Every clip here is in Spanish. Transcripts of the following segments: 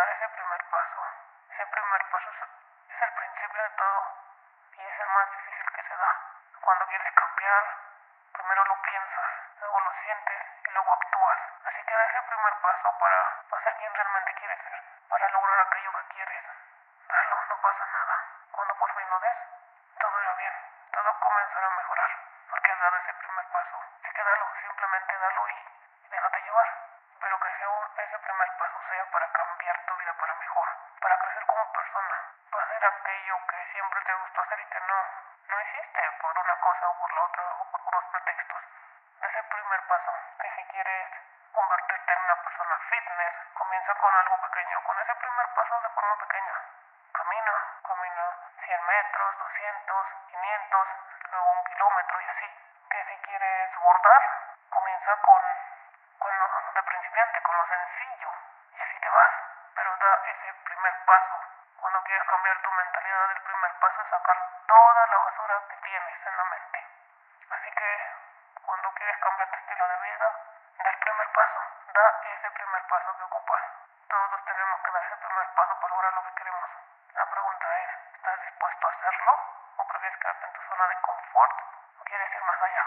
dar ese primer paso. Ese primer paso es, el principio de todo y es el más difícil que se da. Cuando quieres cambiar, primero lo piensas, luego lo sientes y luego actúas. Así que da ese primer paso para, para ser quien realmente quieres ser, para lograr aquello que quieres. Dalo, no pasa nada. Cuando por fin lo des, todo irá bien, todo comenzará a mejorar, porque has dado ese primer paso. Así que dalo, simplemente dalo y, y déjate llevar. Pero que ese, ese primer paso sea para cambiar tu vida para mejor, para crecer como persona, para hacer aquello que siempre te gustó hacer y que no, no hiciste por una cosa o por la otra o por puros pretextos. Ese primer paso, que si quieres convertirte en una persona fitness, comienza con algo pequeño, con ese primer paso de forma pequeña. Camina, camina 100 metros, 200, 500, luego un kilómetro y así. Que si quieres bordar, comienza con, con de principiante, con lo sencillo y así te vas. Pero da ese primer paso. Cuando quieres cambiar tu mentalidad, el primer paso es sacar toda la basura que tienes en la mente. Así que cuando quieres cambiar tu estilo de vida, da el primer paso. Da ese primer paso que ocupas. Todos tenemos que dar ese primer paso para lograr lo que queremos. La pregunta es, ¿estás dispuesto a hacerlo? ¿O prefieres quedarte en tu zona de confort? ¿O quieres ir más allá?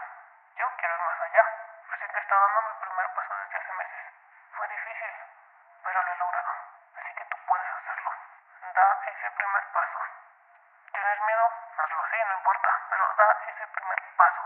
Yo quiero ir más allá. Dando mi primer paso desde hace meses. Fue difícil, pero lo he logrado. Así que tú puedes hacerlo. Da ese primer paso. ¿Tienes miedo? Hazlo así, no importa, pero da ese primer paso.